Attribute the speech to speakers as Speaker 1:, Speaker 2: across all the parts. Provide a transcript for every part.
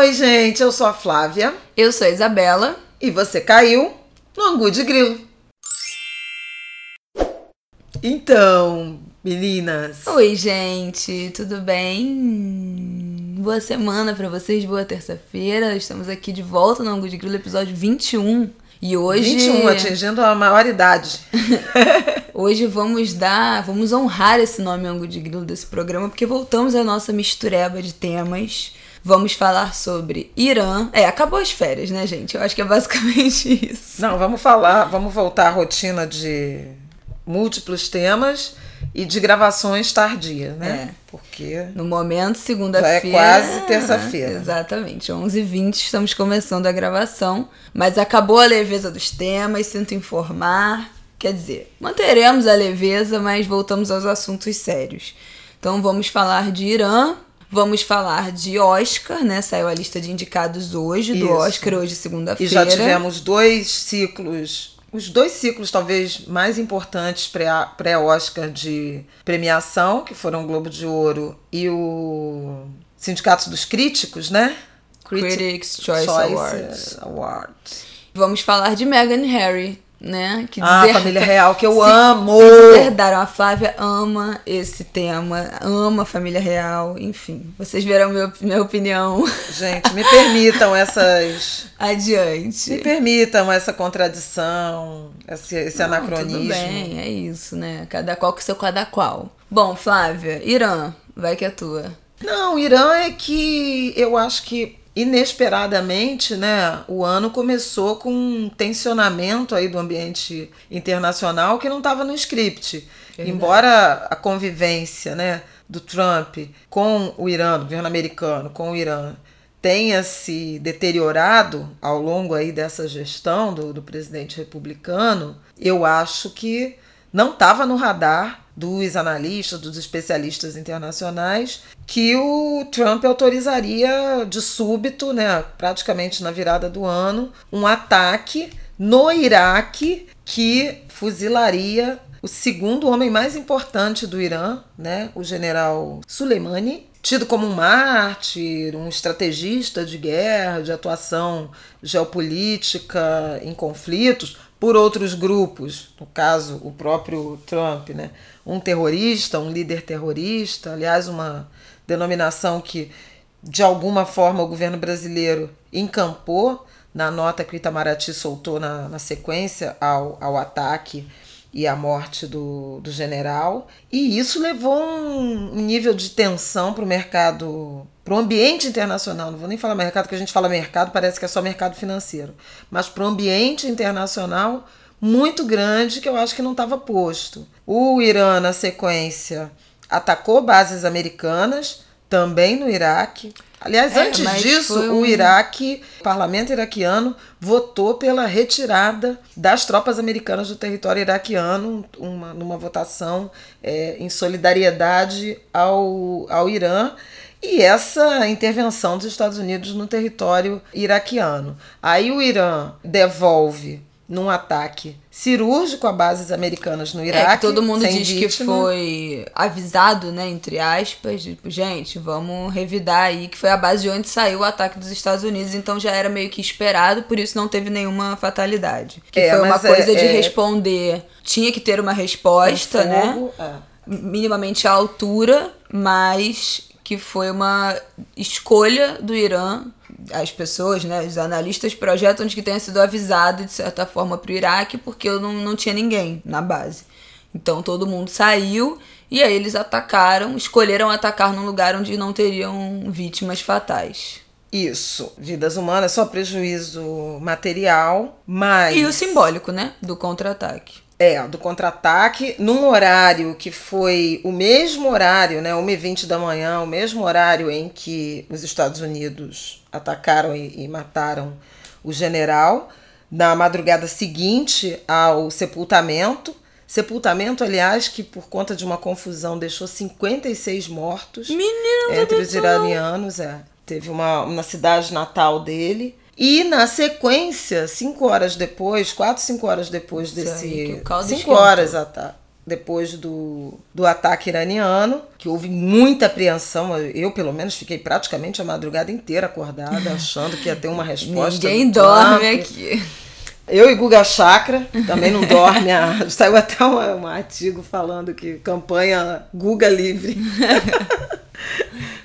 Speaker 1: Oi, gente, eu sou a Flávia.
Speaker 2: Eu sou a Isabela.
Speaker 1: E você caiu no Angu de Grilo. Então, meninas.
Speaker 2: Oi, gente, tudo bem? Boa semana para vocês, boa terça-feira. Estamos aqui de volta no Angu de Grilo, episódio 21. E hoje.
Speaker 1: 21, atingindo a maioridade.
Speaker 2: hoje vamos dar. Vamos honrar esse nome Angu de Grilo desse programa, porque voltamos à nossa mistureba de temas. Vamos falar sobre Irã. É, acabou as férias, né, gente? Eu acho que é basicamente isso.
Speaker 1: Não, vamos falar, vamos voltar à rotina de múltiplos temas e de gravações tardias, né?
Speaker 2: É. Porque. No momento, segunda-feira.
Speaker 1: é quase terça-feira.
Speaker 2: Exatamente. 11h20 estamos começando a gravação. Mas acabou a leveza dos temas, sinto informar. Quer dizer, manteremos a leveza, mas voltamos aos assuntos sérios. Então vamos falar de Irã, Vamos falar de Oscar, né? Saiu a lista de indicados hoje, do Oscar, hoje, segunda-feira.
Speaker 1: E já tivemos dois ciclos os dois ciclos talvez mais importantes pré-Oscar de premiação, que foram o Globo de Ouro e o Sindicato dos Críticos, né?
Speaker 2: Critics, Choice, Choice Awards. Awards. Vamos falar de Meghan Harry, né?
Speaker 1: Que ah, a família real, que eu se, amo!
Speaker 2: Se deserdaram. A Flávia ama esse tema, ama a família real, enfim. Vocês verão meu, minha opinião.
Speaker 1: Gente, me permitam essas...
Speaker 2: Adiante.
Speaker 1: Me permitam essa contradição, esse, esse Não, anacronismo.
Speaker 2: Tudo bem, é isso, né? Cada qual com seu cada qual. Bom, Flávia, Irã, vai que é tua.
Speaker 1: Não, Irã é que eu acho que inesperadamente, né, o ano começou com um tensionamento aí do ambiente internacional que não estava no script. Verdade. Embora a convivência, né, do Trump com o Irã, do governo americano com o Irã, tenha se deteriorado ao longo aí dessa gestão do, do presidente republicano, eu acho que não estava no radar dos analistas, dos especialistas internacionais, que o Trump autorizaria de súbito, né, praticamente na virada do ano, um ataque no Iraque que fuzilaria o segundo homem mais importante do Irã, né, o general Soleimani, tido como um mártir, um estrategista de guerra, de atuação geopolítica em conflitos, por outros grupos, no caso o próprio Trump, né? um terrorista, um líder terrorista, aliás, uma denominação que de alguma forma o governo brasileiro encampou na nota que o Itamaraty soltou na, na sequência ao, ao ataque e à morte do, do general. E isso levou um nível de tensão para o mercado para o ambiente internacional, não vou nem falar mercado, porque a gente fala mercado, parece que é só mercado financeiro, mas para o ambiente internacional muito grande que eu acho que não estava posto. O Irã, na sequência, atacou bases americanas, também no Iraque. Aliás, é, antes disso, um... o Iraque, o parlamento iraquiano, votou pela retirada das tropas americanas do território iraquiano, uma, numa votação é, em solidariedade ao, ao Irã e essa intervenção dos Estados Unidos no território iraquiano. Aí o Irã devolve num ataque cirúrgico a bases americanas no Iraque. É,
Speaker 2: todo mundo diz vítima. que foi avisado, né, entre aspas, tipo, gente, vamos revidar aí, que foi a base de onde saiu o ataque dos Estados Unidos, então já era meio que esperado, por isso não teve nenhuma fatalidade. Que é, foi uma coisa é, de é... responder, tinha que ter uma resposta, né? fogo, né? Minimamente à altura, mas que foi uma escolha do Irã. As pessoas, né, os analistas projetam de que tenha sido avisado de certa forma para o Iraque porque não, não tinha ninguém na base. Então todo mundo saiu e aí eles atacaram, escolheram atacar num lugar onde não teriam vítimas fatais.
Speaker 1: Isso, vidas humanas, só prejuízo material, mas.
Speaker 2: E o simbólico, né? Do contra-ataque.
Speaker 1: É, do contra-ataque, num horário que foi o mesmo horário, né, 1h20 da manhã, o mesmo horário em que os Estados Unidos atacaram e, e mataram o general, na madrugada seguinte ao sepultamento. Sepultamento, aliás, que por conta de uma confusão deixou 56 mortos
Speaker 2: Menino,
Speaker 1: entre os iranianos. É. Teve uma na cidade natal dele. E na sequência, cinco horas depois, quatro, cinco horas depois desse. Aí, cinco horas tá, depois do, do ataque iraniano, que houve muita apreensão. Eu, pelo menos, fiquei praticamente a madrugada inteira acordada, achando que ia ter uma resposta.
Speaker 2: Ninguém dorme aqui.
Speaker 1: Eu e Guga Chakra também não dorme. A... Saiu até um, um artigo falando que campanha Guga Livre.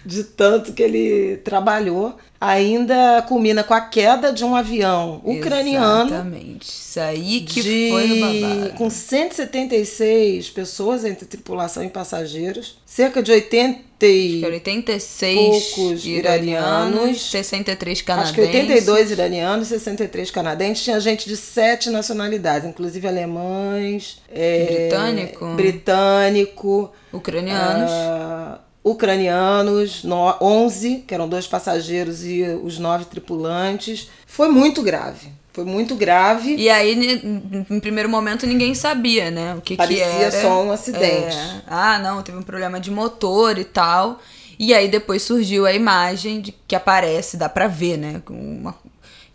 Speaker 1: de tanto que ele trabalhou. Ainda culmina com a queda de um avião ucraniano.
Speaker 2: Exatamente. Isso aí que de, foi no babado.
Speaker 1: Com 176 pessoas entre tripulação e passageiros. Cerca de 80 e
Speaker 2: 86
Speaker 1: poucos iranianos, iranianos,
Speaker 2: 63 canadenses.
Speaker 1: Acho que 82 iranianos, 63 canadenses. Tinha gente de sete nacionalidades, inclusive alemães,
Speaker 2: é, britânico,
Speaker 1: britânico,
Speaker 2: ucranianos.
Speaker 1: Uh, ucranianos, 11, que eram dois passageiros e os nove tripulantes. Foi muito grave. Foi muito grave.
Speaker 2: E aí, em primeiro momento, ninguém sabia, né? O que,
Speaker 1: Parecia
Speaker 2: que era.
Speaker 1: Parecia só um acidente.
Speaker 2: É, ah, não, teve um problema de motor e tal. E aí depois surgiu a imagem de que aparece, dá pra ver, né? Uma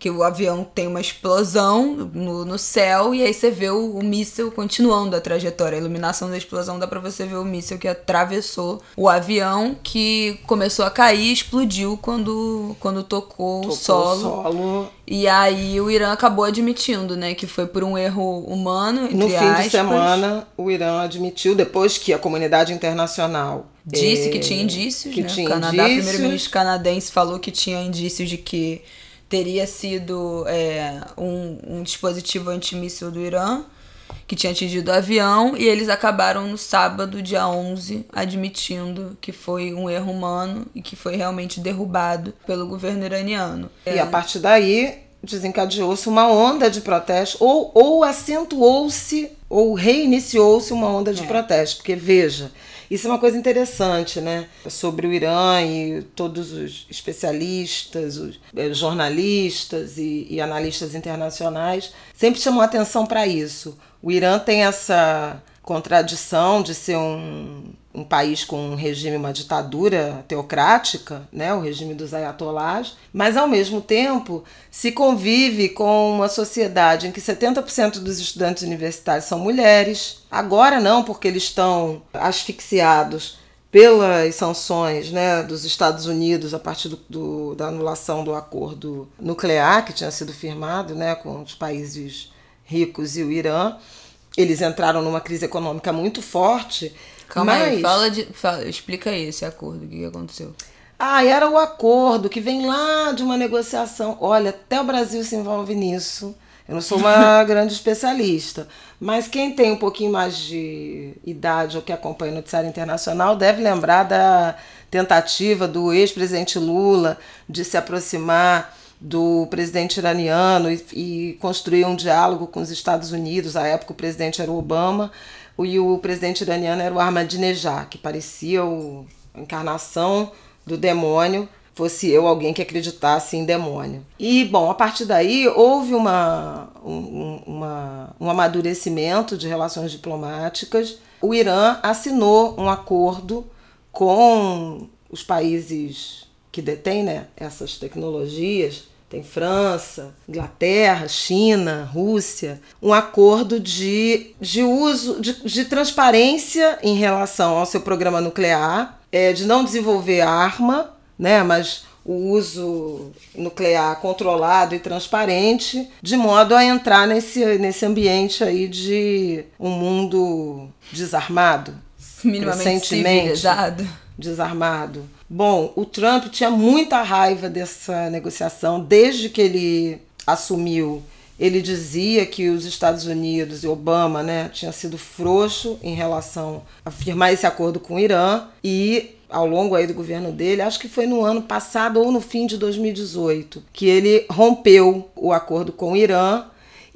Speaker 2: que o avião tem uma explosão no, no céu e aí você vê o, o míssil continuando a trajetória. A iluminação da explosão dá para você ver o míssil que atravessou o avião que começou a cair e explodiu quando, quando tocou, tocou o solo.
Speaker 1: solo.
Speaker 2: E aí o Irã acabou admitindo, né, que foi por um erro humano.
Speaker 1: no fim
Speaker 2: aspas.
Speaker 1: de semana, o Irã admitiu, depois que a comunidade internacional
Speaker 2: disse
Speaker 1: é,
Speaker 2: que tinha indícios,
Speaker 1: que
Speaker 2: né?
Speaker 1: Tinha
Speaker 2: o Canadá,
Speaker 1: indícios.
Speaker 2: primeiro-ministro canadense, falou que tinha indícios de que teria sido é, um, um dispositivo antimíssil do Irã que tinha atingido o avião e eles acabaram no sábado, dia 11, admitindo que foi um erro humano e que foi realmente derrubado pelo governo iraniano.
Speaker 1: E a partir daí desencadeou-se uma onda de protesto ou, ou acentuou-se ou reiniciou-se uma onda de é. protesto, porque veja, isso é uma coisa interessante, né? Sobre o Irã e todos os especialistas, os eh, jornalistas e, e analistas internacionais sempre chamam atenção para isso. O Irã tem essa contradição de ser um, um país com um regime, uma ditadura teocrática, né, o regime dos ayatollahs, mas ao mesmo tempo se convive com uma sociedade em que 70% dos estudantes universitários são mulheres. Agora não, porque eles estão asfixiados pelas sanções né, dos Estados Unidos a partir do, do, da anulação do acordo nuclear que tinha sido firmado né, com os países ricos e o Irã eles entraram numa crise econômica muito forte.
Speaker 2: Calma
Speaker 1: mas...
Speaker 2: aí, fala de, fala, explica aí esse acordo, o que aconteceu?
Speaker 1: Ah, era o acordo que vem lá de uma negociação. Olha, até o Brasil se envolve nisso. Eu não sou uma grande especialista, mas quem tem um pouquinho mais de idade ou que acompanha o noticiário internacional deve lembrar da tentativa do ex-presidente Lula de se aproximar do presidente iraniano e, e construir um diálogo com os Estados Unidos. À época o presidente era o Obama e o presidente iraniano era o Ahmadinejad, que parecia o, a encarnação do demônio, fosse eu alguém que acreditasse em demônio. E, bom, a partir daí houve uma, um, uma, um amadurecimento de relações diplomáticas. O Irã assinou um acordo com os países que detêm né, essas tecnologias tem França, Inglaterra, China, Rússia, um acordo de, de uso, de, de transparência em relação ao seu programa nuclear, é, de não desenvolver arma, né, mas o uso nuclear controlado e transparente, de modo a entrar nesse, nesse ambiente aí de um mundo desarmado,
Speaker 2: minimamente civilizado
Speaker 1: desarmado. Bom, o Trump tinha muita raiva dessa negociação desde que ele assumiu. Ele dizia que os Estados Unidos e Obama né, tinha sido frouxo em relação a firmar esse acordo com o Irã e ao longo aí do governo dele, acho que foi no ano passado ou no fim de 2018, que ele rompeu o acordo com o Irã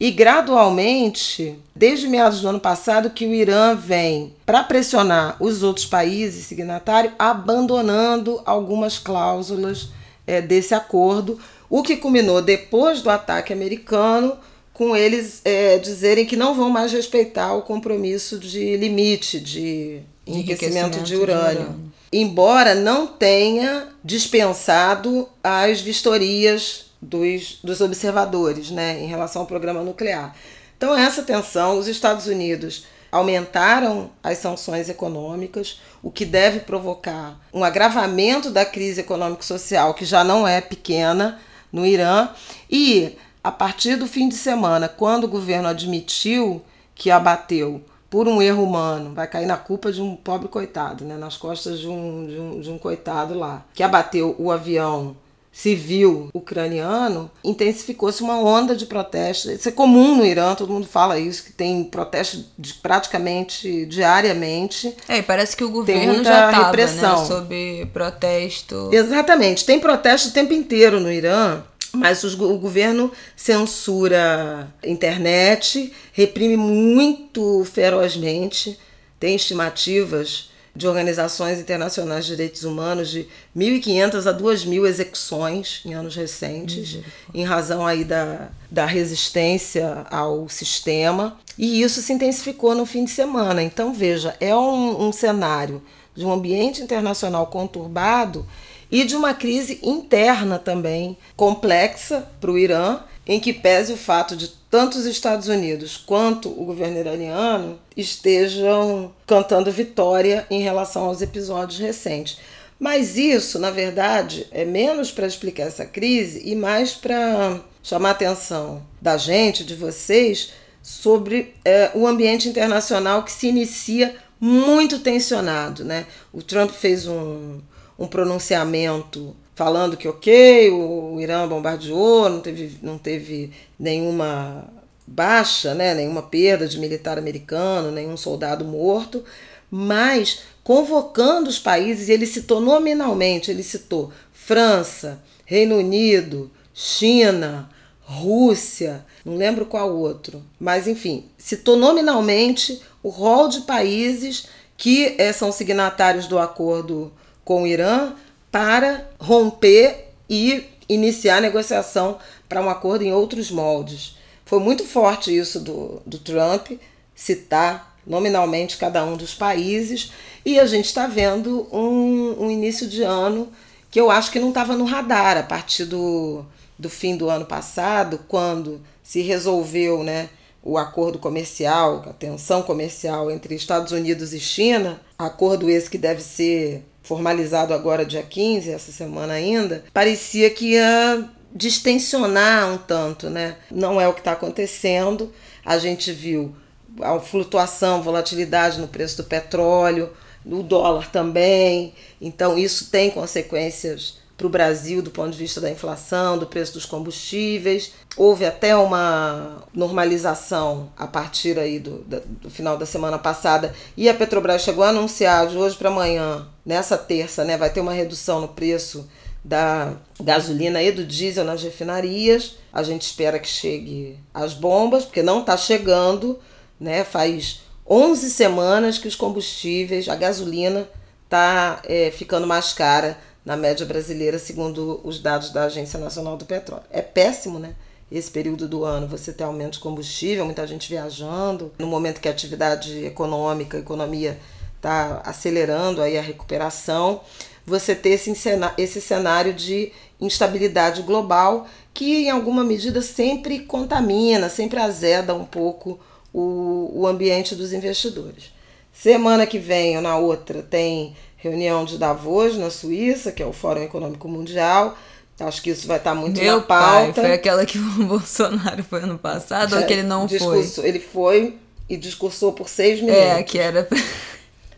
Speaker 1: e gradualmente, desde meados do ano passado, que o Irã vem para pressionar os outros países signatários, abandonando algumas cláusulas é, desse acordo, o que culminou depois do ataque americano com eles é, dizerem que não vão mais respeitar o compromisso de limite de enriquecimento, de, urânio. de urânio. Embora não tenha dispensado as vistorias dos, dos observadores né, em relação ao programa nuclear. Então, essa tensão, os Estados Unidos aumentaram as sanções econômicas, o que deve provocar um agravamento da crise econômico-social, que já não é pequena no Irã. E a partir do fim de semana, quando o governo admitiu que abateu por um erro humano, vai cair na culpa de um pobre coitado, né? nas costas de um, de um, de um coitado lá, que abateu o avião civil ucraniano, intensificou-se uma onda de protestos. Isso é comum no Irã, todo mundo fala isso, que tem protestos de, praticamente diariamente.
Speaker 2: É, parece que o governo já estava né, sob protesto.
Speaker 1: Exatamente, tem protesto o tempo inteiro no Irã. Mas os, o governo censura internet, reprime muito ferozmente, tem estimativas de organizações internacionais de direitos humanos de 1.500 a 2.000 execuções em anos recentes, em razão aí da, da resistência ao sistema. E isso se intensificou no fim de semana. Então, veja, é um, um cenário de um ambiente internacional conturbado e de uma crise interna também complexa para o Irã em que pese o fato de tanto os Estados Unidos quanto o governo iraniano estejam cantando vitória em relação aos episódios recentes. Mas isso, na verdade, é menos para explicar essa crise e mais para chamar a atenção da gente, de vocês, sobre é, o ambiente internacional que se inicia muito tensionado. Né? O Trump fez um, um pronunciamento falando que ok, o Irã bombardeou, não teve, não teve nenhuma baixa, né, nenhuma perda de militar americano, nenhum soldado morto, mas convocando os países, ele citou nominalmente, ele citou França, Reino Unido, China, Rússia, não lembro qual outro, mas enfim, citou nominalmente o rol de países que é, são signatários do acordo com o Irã para romper e iniciar negociação para um acordo em outros moldes. Foi muito forte isso do, do Trump, citar nominalmente cada um dos países, e a gente está vendo um, um início de ano que eu acho que não estava no radar a partir do, do fim do ano passado, quando se resolveu né, o acordo comercial, a tensão comercial entre Estados Unidos e China, acordo esse que deve ser formalizado agora dia 15, essa semana ainda, parecia que ia distensionar um tanto, né? Não é o que está acontecendo. A gente viu a flutuação, volatilidade no preço do petróleo, no dólar também. Então isso tem consequências para o Brasil do ponto de vista da inflação, do preço dos combustíveis. Houve até uma normalização a partir aí do, do final da semana passada e a Petrobras chegou a anunciar de hoje para amanhã, nessa terça, né, vai ter uma redução no preço da gasolina e do diesel nas refinarias. A gente espera que chegue as bombas, porque não está chegando, né? Faz 11 semanas que os combustíveis, a gasolina, está é, ficando mais cara na média brasileira, segundo os dados da Agência Nacional do Petróleo. É péssimo, né? Esse período do ano você ter aumento de combustível, muita gente viajando, no momento que a atividade econômica, a economia está acelerando aí a recuperação, você ter esse, esse cenário de instabilidade global que, em alguma medida, sempre contamina, sempre azeda um pouco o, o ambiente dos investidores. Semana que vem ou na outra tem reunião de Davos, na Suíça, que é o Fórum Econômico Mundial. Acho que isso vai estar muito
Speaker 2: Meu
Speaker 1: na pauta.
Speaker 2: Pai, foi aquela que o Bolsonaro foi ano passado ou que ele não foi?
Speaker 1: Ele foi e discursou por seis minutos.
Speaker 2: É, que era.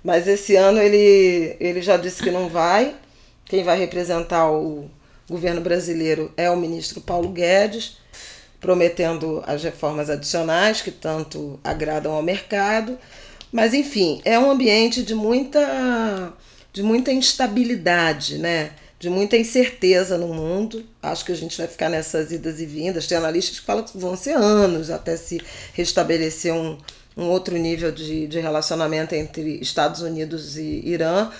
Speaker 1: Mas esse ano ele, ele já disse que não vai. Quem vai representar o governo brasileiro é o ministro Paulo Guedes, prometendo as reformas adicionais que tanto agradam ao mercado. Mas enfim, é um ambiente de muita de muita instabilidade, né? De muita incerteza no mundo. Acho que a gente vai ficar nessas idas e vindas. Tem analistas que falam que vão ser anos até se restabelecer um, um outro nível de, de relacionamento entre Estados Unidos e Irã.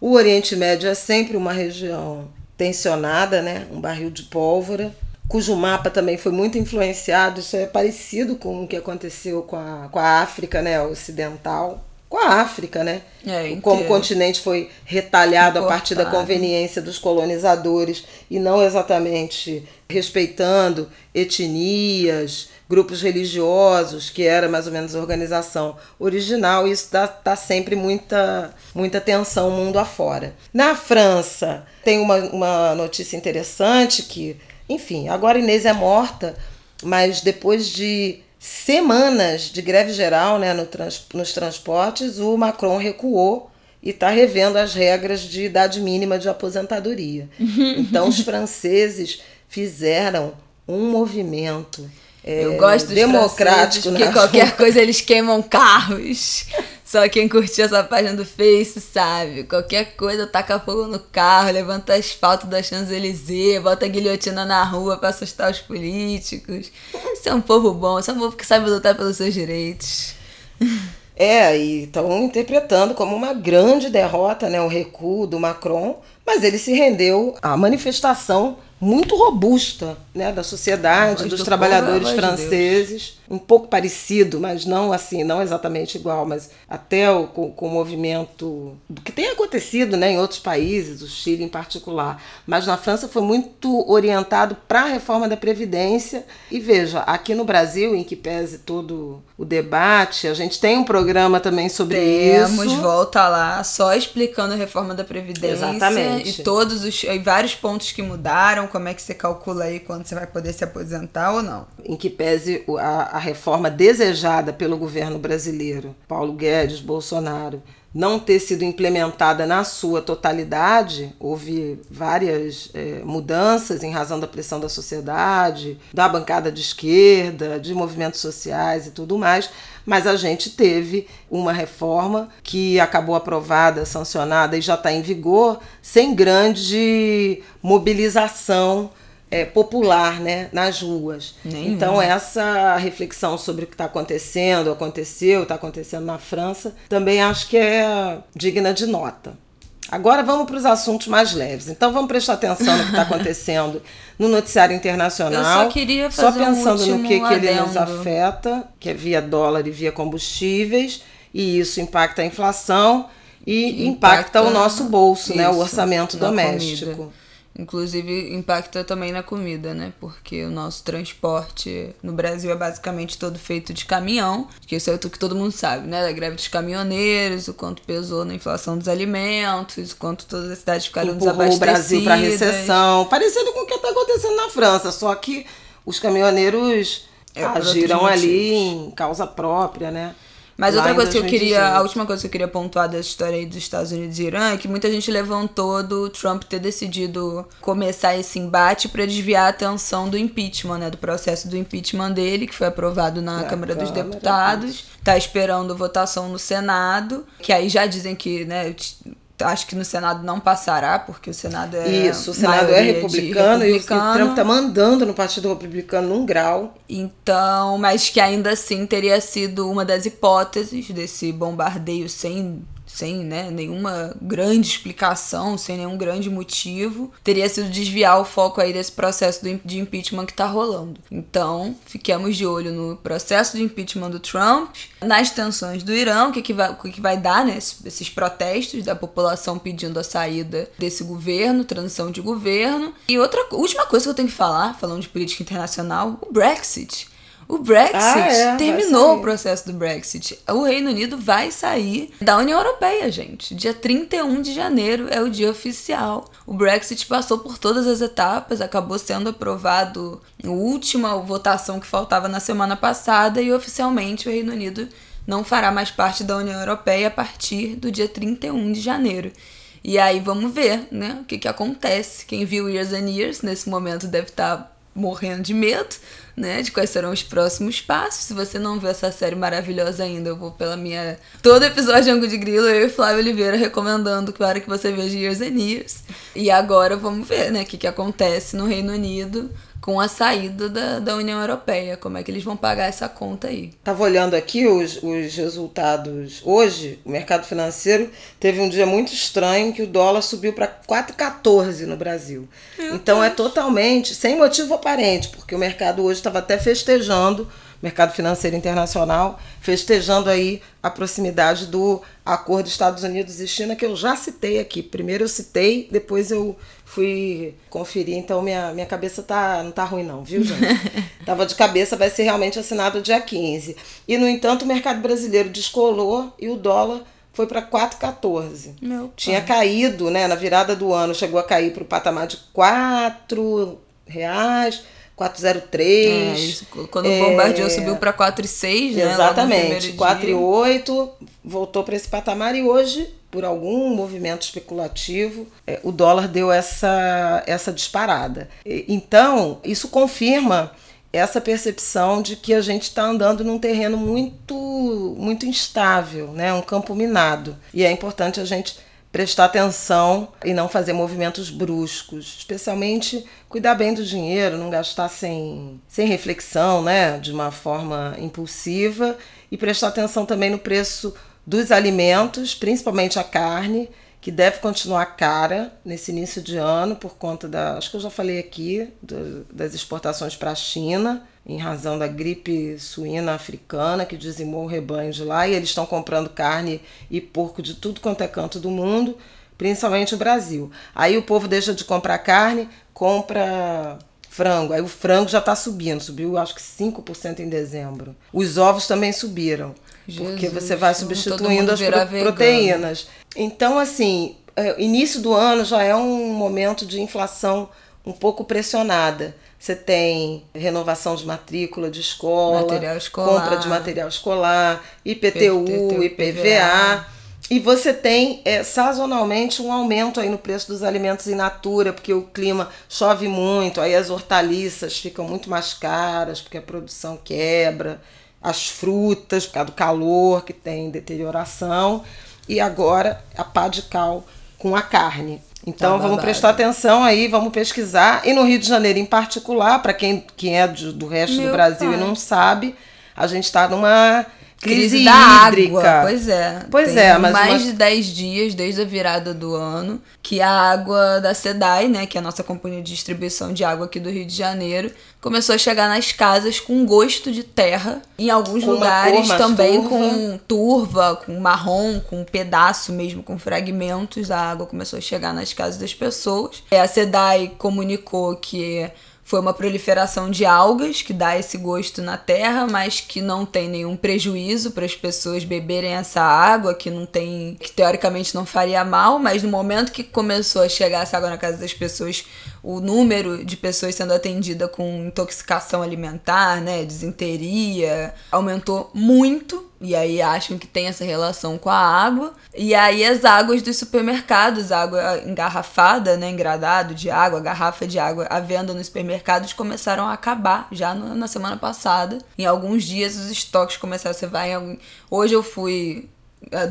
Speaker 1: O Oriente Médio é sempre uma região tensionada, né? um barril de pólvora, cujo mapa também foi muito influenciado. Isso é parecido com o que aconteceu com a, com a África né? ocidental com a África, né?
Speaker 2: É,
Speaker 1: Como o continente foi retalhado a partir da conveniência dos colonizadores e não exatamente respeitando etnias, grupos religiosos, que era mais ou menos a organização original, e isso dá, tá sempre muita, muita tensão mundo afora. Na França, tem uma, uma notícia interessante que, enfim, agora Inês é morta, mas depois de semanas de greve geral né, no trans, nos transportes, o Macron recuou e está revendo as regras de idade mínima de aposentadoria. Então, os franceses fizeram um movimento é,
Speaker 2: Eu gosto dos democrático porque qualquer coisa eles queimam carros. Só quem curtiu essa página do Face sabe. Qualquer coisa taca fogo no carro, levanta asfalto da Champs-Élysées, bota guilhotina na rua para assustar os políticos. Isso é um povo bom, isso é um povo que sabe lutar pelos seus direitos.
Speaker 1: É, e estão interpretando como uma grande derrota, né, o recuo do Macron, mas ele se rendeu à manifestação muito robusta né, da sociedade, dos do trabalhadores franceses, de um pouco parecido, mas não assim, não exatamente igual, mas até o, com, com o movimento do que tem acontecido né, em outros países, o Chile em particular. Mas na França foi muito orientado para a reforma da Previdência. E veja, aqui no Brasil, em que pese todo o debate, a gente tem um programa também sobre
Speaker 2: Temos,
Speaker 1: isso.
Speaker 2: Temos, volta lá, só explicando a reforma da Previdência.
Speaker 1: Exatamente.
Speaker 2: E todos os e vários pontos que mudaram como é que você calcula aí quando você vai poder se aposentar ou não.
Speaker 1: Em que pese a, a reforma desejada pelo governo brasileiro, Paulo Guedes, Bolsonaro, não ter sido implementada na sua totalidade, houve várias é, mudanças em razão da pressão da sociedade, da bancada de esquerda, de movimentos sociais e tudo mais, mas a gente teve uma reforma que acabou aprovada, sancionada e já está em vigor, sem grande mobilização é, popular né, nas ruas.
Speaker 2: Nenhum.
Speaker 1: Então, essa reflexão sobre o que está acontecendo, aconteceu, está acontecendo na França, também acho que é digna de nota. Agora vamos para os assuntos mais leves. Então vamos prestar atenção no que está acontecendo no noticiário internacional. Eu
Speaker 2: só queria fazer
Speaker 1: Só pensando
Speaker 2: um
Speaker 1: no que, que ele nos afeta, que é via dólar e via combustíveis, e isso impacta a inflação e impacta,
Speaker 2: Impacta
Speaker 1: o nosso bolso, né, o
Speaker 2: isso,
Speaker 1: orçamento doméstico.
Speaker 2: comida. Inclusive impacta também na comida, né? Porque o nosso transporte no Brasil é basicamente todo feito de caminhão, que isso é o que todo mundo sabe, né? Da greve dos caminhoneiros, o quanto pesou na inflação dos alimentos, o quanto todas as cidades ficaram
Speaker 1: Empurrou o
Speaker 2: desabastecidas.
Speaker 1: Brasil para recessão, parecido com o que está acontecendo na França, só que os caminhoneiros
Speaker 2: É,
Speaker 1: agiram ali em causa própria, né?
Speaker 2: Mas
Speaker 1: Lá
Speaker 2: outra coisa que eu queria,
Speaker 1: 2018.
Speaker 2: a última coisa que eu queria pontuar dessa história aí dos Estados Unidos e Irã é que muita gente levantou do Trump ter decidido começar esse embate para desviar a atenção do impeachment, né, do processo do impeachment dele, que foi aprovado na Câmara dos Deputados, tá esperando votação no Senado, que aí já dizem que, né, acho que no Senado não passará, porque o Senado é
Speaker 1: Isso, o Senado é
Speaker 2: de
Speaker 1: republicano, e o
Speaker 2: republicano.
Speaker 1: Trump tá mandando no Partido Republicano num grau.
Speaker 2: Então, mas que ainda assim teria sido uma das hipóteses desse bombardeio sem, sem né, nenhuma grande explicação, sem nenhum grande motivo, teria sido desviar o foco aí desse processo de impeachment que tá rolando. Então, fiquemos de olho no processo de impeachment do Trump, nas tensões do Irã, o que, que, vai, o que, que vai dar, né, esses, protestos da população pedindo a saída desse governo, transição de governo. E outra última coisa que eu tenho que falar, falando de política internacional, o Brexit. O Brexit
Speaker 1: Ah, é,
Speaker 2: terminou o processo do Brexit. O Reino Unido vai sair da União Europeia, gente. Dia 31 de janeiro é o dia oficial. O Brexit passou por todas as etapas, acabou sendo aprovado a última votação que faltava na semana passada e oficialmente o Reino Unido não fará mais parte da União Europeia a partir do dia 31 de janeiro. E aí vamos ver, né, o que que acontece. Quem viu Years and Years nesse momento deve estar morrendo de medo, né, de quais serão os próximos passos. Se você não viu essa série maravilhosa ainda, eu vou pela minha todo episódio de Ango de Grilo, eu e Flávio Oliveira recomendando para que você veja Years and Years. E agora vamos ver, né, o que que acontece no Reino Unido com a saída da, da União Europeia, como é que eles vão pagar essa conta aí.
Speaker 1: Tava olhando aqui os, os resultados hoje, o mercado financeiro teve um dia muito estranho que o dólar subiu para 4,14 no Brasil. então é totalmente sem motivo aparente, porque o mercado hoje estava até festejando, mercado financeiro internacional, festejando aí a proximidade do acordo Estados Unidos e China, que eu já citei aqui. Primeiro eu citei, depois eu fui conferir, então minha, minha cabeça tá, não tá ruim não, viu, gente? Tava de cabeça, vai ser realmente assinado dia 15. E, no entanto, o mercado brasileiro descolou e o dólar foi para 4,14. Tinha caído, né, na virada do ano, chegou a cair para o patamar de 4 reais 403. É.
Speaker 2: Quando é, o Bombardier subiu para 4,6,
Speaker 1: né? Exatamente. 4,8, voltou para esse patamar e hoje, por algum movimento especulativo, é, o dólar deu essa, essa disparada. Então, isso confirma essa percepção de que a gente está andando num terreno muito, muito instável, né? um campo minado. E é importante a gente prestar atenção e não fazer movimentos bruscos, especialmente cuidar bem do dinheiro, não gastar sem, sem reflexão, né, de uma forma impulsiva e prestar atenção também no preço dos alimentos, principalmente a carne, que deve continuar cara nesse início de ano por conta da, acho que eu já falei aqui, do, das exportações para a China em razão da gripe suína africana que dizimou o rebanho de lá e eles estão comprando carne e porco de tudo quanto é canto do mundo, principalmente o Brasil. Aí o povo deixa de comprar carne, compra frango. Aí o frango já está subindo, subiu acho que 5% em dezembro. Os ovos também subiram, Jesus, porque você vai substituindo as pro proteínas. Então, assim, é, início do ano já é um momento de inflação um pouco pressionada. Você tem renovação de matrícula de escola, compra de material escolar, IPTU, IPVA. E você tem é, sazonalmente um aumento aí no preço dos alimentos in natura, porque o clima chove muito, aí as hortaliças ficam muito mais caras, porque a produção quebra, as frutas, por causa do calor que tem deterioração, e agora a pá de cal com a carne. Então tá vamos prestar atenção aí, vamos pesquisar. E no Rio de Janeiro, em particular, para quem, quem é do, do resto Meu do Brasil pai. e não sabe, a gente está numa crise, crise da hídrica.
Speaker 2: água. Pois é.
Speaker 1: Pois Tem é, mas
Speaker 2: mais uma... de 10 dias desde a virada do ano que a água da SEDAI, né, que é a nossa companhia de distribuição de água aqui do Rio de Janeiro, começou a chegar nas casas com gosto de terra, em alguns com lugares também turva. com turva, com marrom, com um pedaço mesmo, com fragmentos. A água começou a chegar nas casas das pessoas. É, a SEDAI comunicou que foi uma proliferação de algas que dá esse gosto na terra, mas que não tem nenhum prejuízo para as pessoas beberem essa água, que não tem, que teoricamente não faria mal, mas no momento que começou a chegar essa água na casa das pessoas, o número de pessoas sendo atendida com intoxicação alimentar, né, desinteria, aumentou muito. E aí acham que tem essa relação com a água. E aí as águas dos supermercados, água engarrafada, né, engradado de água, garrafa de água à venda nos supermercados começaram a acabar já no, na semana passada. Em alguns dias os estoques começaram, você vai em Hoje eu fui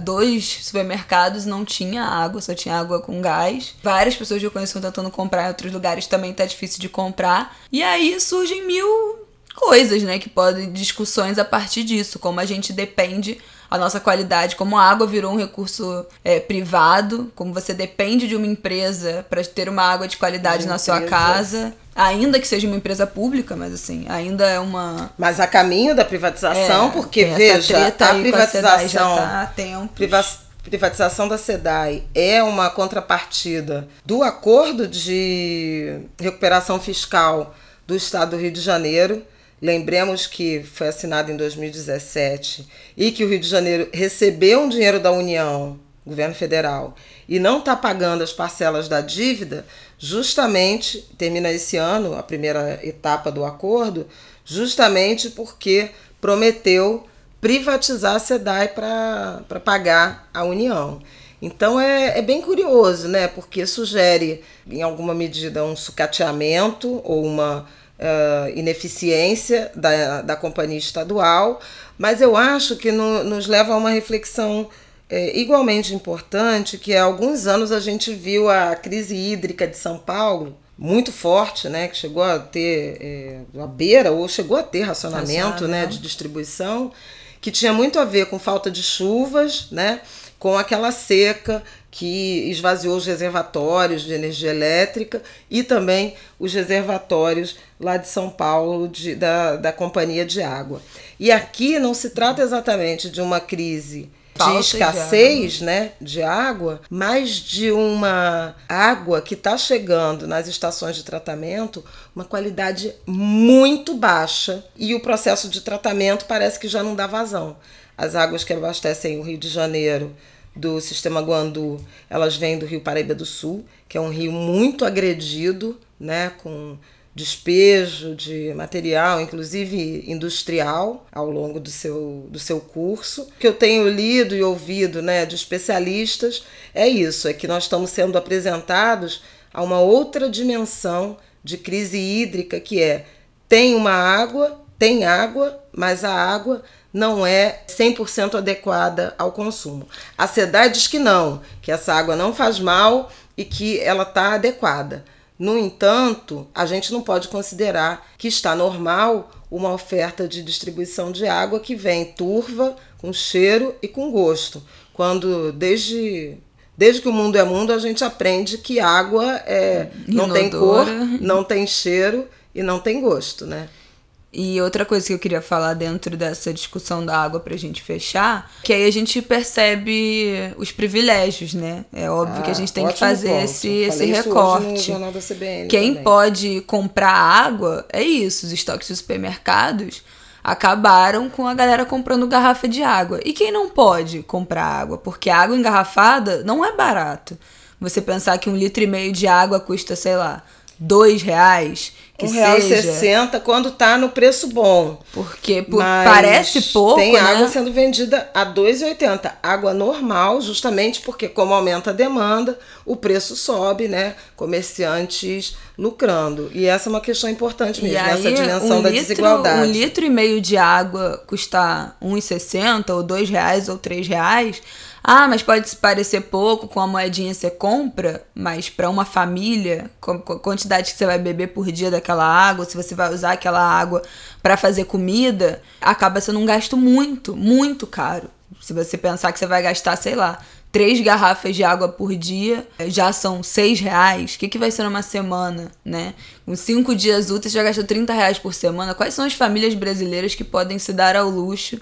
Speaker 2: dois supermercados não tinha água, só tinha água com gás. Várias pessoas que eu conheço tentando comprar em outros lugares também tá difícil de comprar. E aí surgem mil coisas, né, que podem discussões a partir disso, como a gente depende a nossa qualidade, como a água virou um recurso é, privado, como você depende de uma empresa para ter uma água de qualidade de na sua casa. Ainda que seja uma empresa pública, mas assim, ainda é uma.
Speaker 1: Mas a caminho da privatização, é, porque veja, a privatização. A tá priva privatização da SEDAI é uma contrapartida do acordo de recuperação fiscal do Estado do Rio de Janeiro. Lembremos que foi assinado em 2017 e que o Rio de Janeiro recebeu um dinheiro da União, governo federal, e não está pagando as parcelas da dívida, justamente termina esse ano a primeira etapa do acordo, justamente porque prometeu privatizar a SEDAI para pagar a União. Então é, é bem curioso, né? Porque sugere, em alguma medida, um sucateamento ou uma uh, ineficiência da, da companhia estadual, mas eu acho que no, nos leva a uma reflexão é, igualmente importante, que há alguns anos a gente viu a crise hídrica de São Paulo, muito forte, né, que chegou a ter é, a beira ou chegou a ter racionamento, né, de distribuição, que tinha muito a ver com falta de chuvas, né, com aquela seca que esvaziou os reservatórios de energia elétrica e também os reservatórios lá de São Paulo de, da, da Companhia de Água. E aqui não se trata exatamente de uma crise de escassez de né, de água, mas de uma água que está chegando nas estações de tratamento, uma qualidade muito baixa e o processo de tratamento parece que já não dá vazão. As águas que abastecem o Rio de Janeiro do sistema Guandu, elas vêm do Rio Paraíba do Sul, que é um rio muito agredido, né, com despejo de material, inclusive industrial, ao longo do seu, do seu curso. O que eu tenho lido e ouvido né, de especialistas é isso: é que nós estamos sendo apresentados a uma outra dimensão de crise hídrica que é tem uma água, tem água, mas a água não é 100% adequada ao consumo. A SEDAI diz que não, que essa água não faz mal e que ela está adequada. No entanto, a gente não pode considerar que está normal uma oferta de distribuição de água que vem turva, com cheiro e com gosto. Quando desde desde que o mundo é mundo a gente aprende que água é, não tem cor, não tem cheiro e não tem gosto, né?
Speaker 2: E outra coisa que eu queria falar dentro dessa discussão da água pra gente fechar, que aí a gente percebe os privilégios, né? É óbvio ah, que a gente tem que fazer ponto. esse, esse recorte. Quem também. pode comprar água é isso, os estoques de supermercados acabaram com a galera comprando garrafa de água. E quem não pode comprar água? Porque água engarrafada não é barato. Você pensar que um litro e meio de água custa, sei lá, dois reais
Speaker 1: que um real. 60 quando tá no preço bom.
Speaker 2: Porque por, parece pouco,
Speaker 1: Tem
Speaker 2: né?
Speaker 1: água sendo vendida a 2,80. Água normal, justamente porque como aumenta a demanda, o preço sobe, né? Comerciantes lucrando. E essa é uma questão importante mesmo, aí, essa dimensão um da litro, desigualdade.
Speaker 2: Um litro e meio de água custar 1,60 ou dois reais ou três reais ah, mas pode parecer pouco, com a moedinha você compra, mas para uma família, com a quantidade que você vai beber por dia daquela água, se você vai usar aquela água para fazer comida, acaba sendo um gasto muito, muito caro. Se você pensar que você vai gastar, sei lá, três garrafas de água por dia já são seis reais. O que, que vai ser numa semana, né? Com cinco dias úteis, já gastou 30 reais por semana. Quais são as famílias brasileiras que podem se dar ao luxo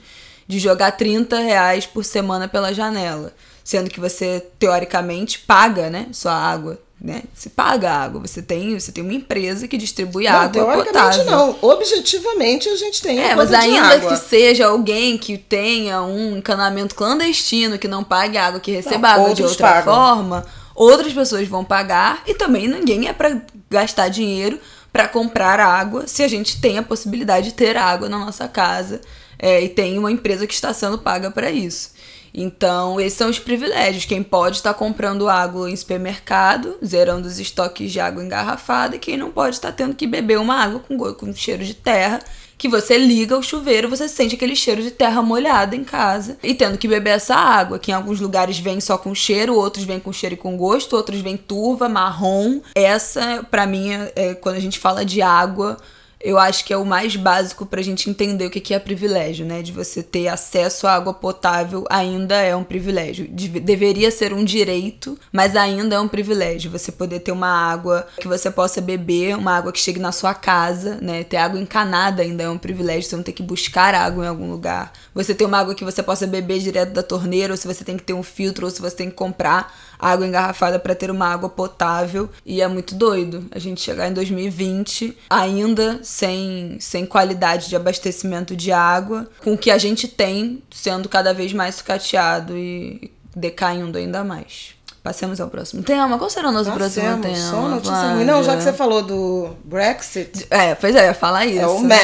Speaker 2: de jogar 30 reais por semana pela janela. Sendo que você, teoricamente, paga, né? Sua água. Né? Você paga a água, você tem, você tem uma empresa que distribui não, água teoricamente potável.
Speaker 1: não, objetivamente a gente tem
Speaker 2: É, mas ainda que seja alguém que tenha um encanamento clandestino, que não pague água, que receba não, água de outra pagam. forma, outras pessoas vão pagar e também ninguém é para gastar dinheiro para comprar água se a gente tem a possibilidade de ter água na nossa casa é, e tem uma empresa que está sendo paga para isso. Então, esses são os privilégios. Quem pode estar comprando água em supermercado, zerando os estoques de água engarrafada, e quem não pode estar tendo que beber uma água com, com cheiro de terra, que você liga o chuveiro, você sente aquele cheiro de terra molhada em casa, e tendo que beber essa água, que em alguns lugares vem só com cheiro, outros vem com cheiro e com gosto, outros vem turva, marrom. Essa, para mim, é, é quando a gente fala de água eu acho que é o mais básico para a gente entender o que é privilégio, né? De você ter acesso à água potável ainda é um privilégio. deveria ser um direito, mas ainda é um privilégio. Você poder ter uma água que você possa beber, uma água que chegue na sua casa, né? Ter água encanada ainda é um privilégio, você não ter que buscar água em algum lugar. Você ter uma água que você possa beber direto da torneira, ou se você tem que ter um filtro, ou se você tem que comprar água engarrafada para ter uma água potável. E é muito doido a gente chegar em 2020 ainda sem, sem qualidade de abastecimento de água, com o que a gente tem sendo cada vez mais sucateado e decaindo ainda mais. Passemos ao próximo tema. Qual será o nosso Passemos, próximo tema?
Speaker 1: Só notícia ruim. Não, já que você falou do Brexit.
Speaker 2: É, pois é, falar isso. É
Speaker 1: o né?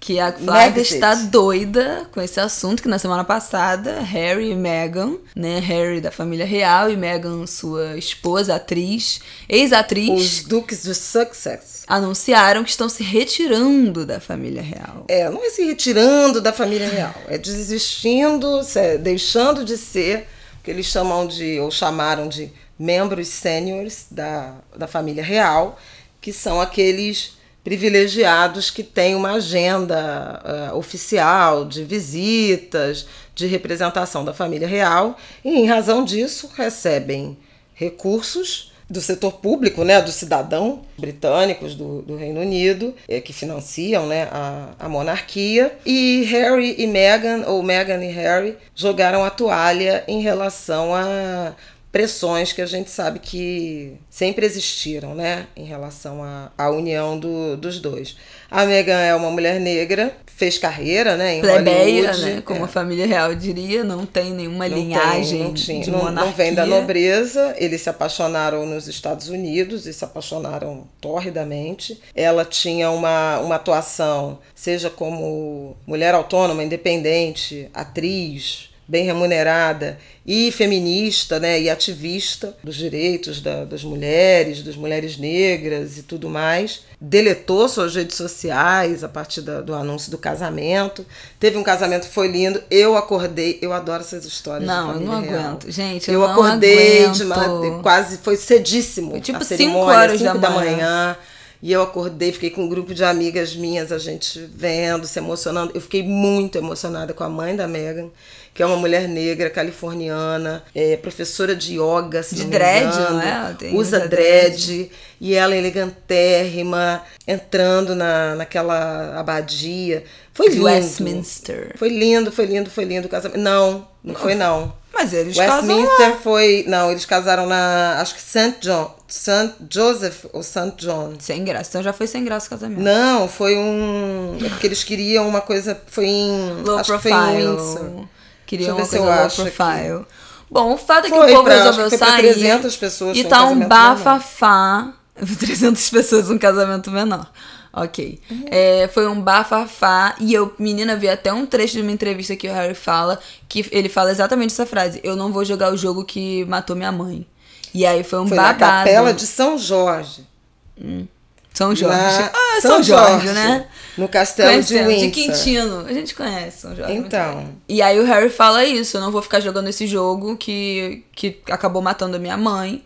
Speaker 2: Que a Flávia está doida com esse assunto, que na semana passada, Harry e Meghan, né, Harry da família real e Meghan, sua esposa, atriz, ex-atriz...
Speaker 1: Os duques de Sussex.
Speaker 2: Anunciaram que estão se retirando da família real.
Speaker 1: É, não é se retirando da família real, é desistindo, é deixando de ser o que eles chamam de, ou chamaram de membros sêniores da, da família real, que são aqueles privilegiados que têm uma agenda uh, oficial de visitas, de representação da família real, e em razão disso recebem recursos do setor público, né, do cidadão britânicos do, do Reino Unido, é, que financiam né, a, a monarquia. E Harry e Meghan, ou Meghan e Harry, jogaram a toalha em relação a pressões que a gente sabe que sempre existiram, né, em relação à, à união do, dos dois. A Meghan é uma mulher negra, fez carreira, né, em
Speaker 2: Plebeia,
Speaker 1: Hollywood,
Speaker 2: né, como
Speaker 1: é.
Speaker 2: a família real diria, não tem nenhuma
Speaker 1: Não
Speaker 2: linhagem
Speaker 1: tem, não, tinha,
Speaker 2: de
Speaker 1: não,
Speaker 2: monarquia.
Speaker 1: não vem da nobreza. Eles se apaixonaram nos Estados Unidos e se apaixonaram torridamente. Ela tinha uma, uma atuação, seja como mulher autônoma, independente, atriz, bem remunerada e feminista, né, e ativista dos direitos da, das mulheres, das mulheres negras e tudo mais. Deletou suas redes sociais a partir da, do anúncio do casamento. Teve um casamento que foi lindo. Eu acordei, eu adoro essas histórias.
Speaker 2: Não,
Speaker 1: de
Speaker 2: eu não
Speaker 1: real.
Speaker 2: aguento. Gente, eu,
Speaker 1: Eu acordei de
Speaker 2: aguento.
Speaker 1: ma- quase foi cedíssimo.
Speaker 2: Foi tipo
Speaker 1: a
Speaker 2: cinco
Speaker 1: cerimônia,
Speaker 2: horas
Speaker 1: cinco
Speaker 2: da
Speaker 1: da
Speaker 2: manhã.
Speaker 1: manhã. E eu acordei, fiquei com um grupo de amigas minhas, a gente vendo, se emocionando. Eu fiquei muito emocionada com a mãe da Megan, que é uma mulher negra, californiana, é professora de yoga, se
Speaker 2: De
Speaker 1: não
Speaker 2: dread,
Speaker 1: engano,
Speaker 2: não é? Tem-
Speaker 1: usa
Speaker 2: usa
Speaker 1: dread. E ela elegantérrima, entrando na, naquela abadia. Foi lindo.
Speaker 2: Westminster.
Speaker 1: Foi lindo, foi lindo, foi lindo o casamento. Não, não foi não.
Speaker 2: Mas eles casam lá.
Speaker 1: Westminster foi. Não, eles casaram na. Acho que St. John. St. Joseph ou St. John.
Speaker 2: Sem graça. Então já foi sem graça o casamento.
Speaker 1: Não, foi um. É porque eles queriam uma coisa. Foi em.
Speaker 2: Low
Speaker 1: acho que foi em
Speaker 2: profile.
Speaker 1: Windsor.
Speaker 2: Queria
Speaker 1: Deixa eu
Speaker 2: uma coisa low profile. Bom, o fato é que
Speaker 1: Foi
Speaker 2: o povo
Speaker 1: pra-
Speaker 2: resolveu
Speaker 1: que
Speaker 2: sair.
Speaker 1: 300 pessoas,
Speaker 2: E
Speaker 1: um
Speaker 2: tá um
Speaker 1: menor.
Speaker 2: bafafá. 300 pessoas, um casamento menor. Ok.
Speaker 1: Uhum.
Speaker 2: É, foi um bafafá. E eu, menina, vi até um trecho de uma entrevista que o Harry fala. Que ele fala exatamente essa frase: Eu não vou jogar o jogo que matou minha mãe. E aí foi um
Speaker 1: Foi na
Speaker 2: babado.
Speaker 1: capela de São Jorge.
Speaker 2: São Jorge.
Speaker 1: Na-
Speaker 2: Ah, São, Jorge, né?
Speaker 1: No castelo de
Speaker 2: Conhecemos, de
Speaker 1: Windsor.
Speaker 2: Quintino. A gente conhece São Jorge. muito
Speaker 1: Então.
Speaker 2: E aí o Harry fala isso, eu não vou ficar jogando esse jogo que, que acabou matando a minha mãe.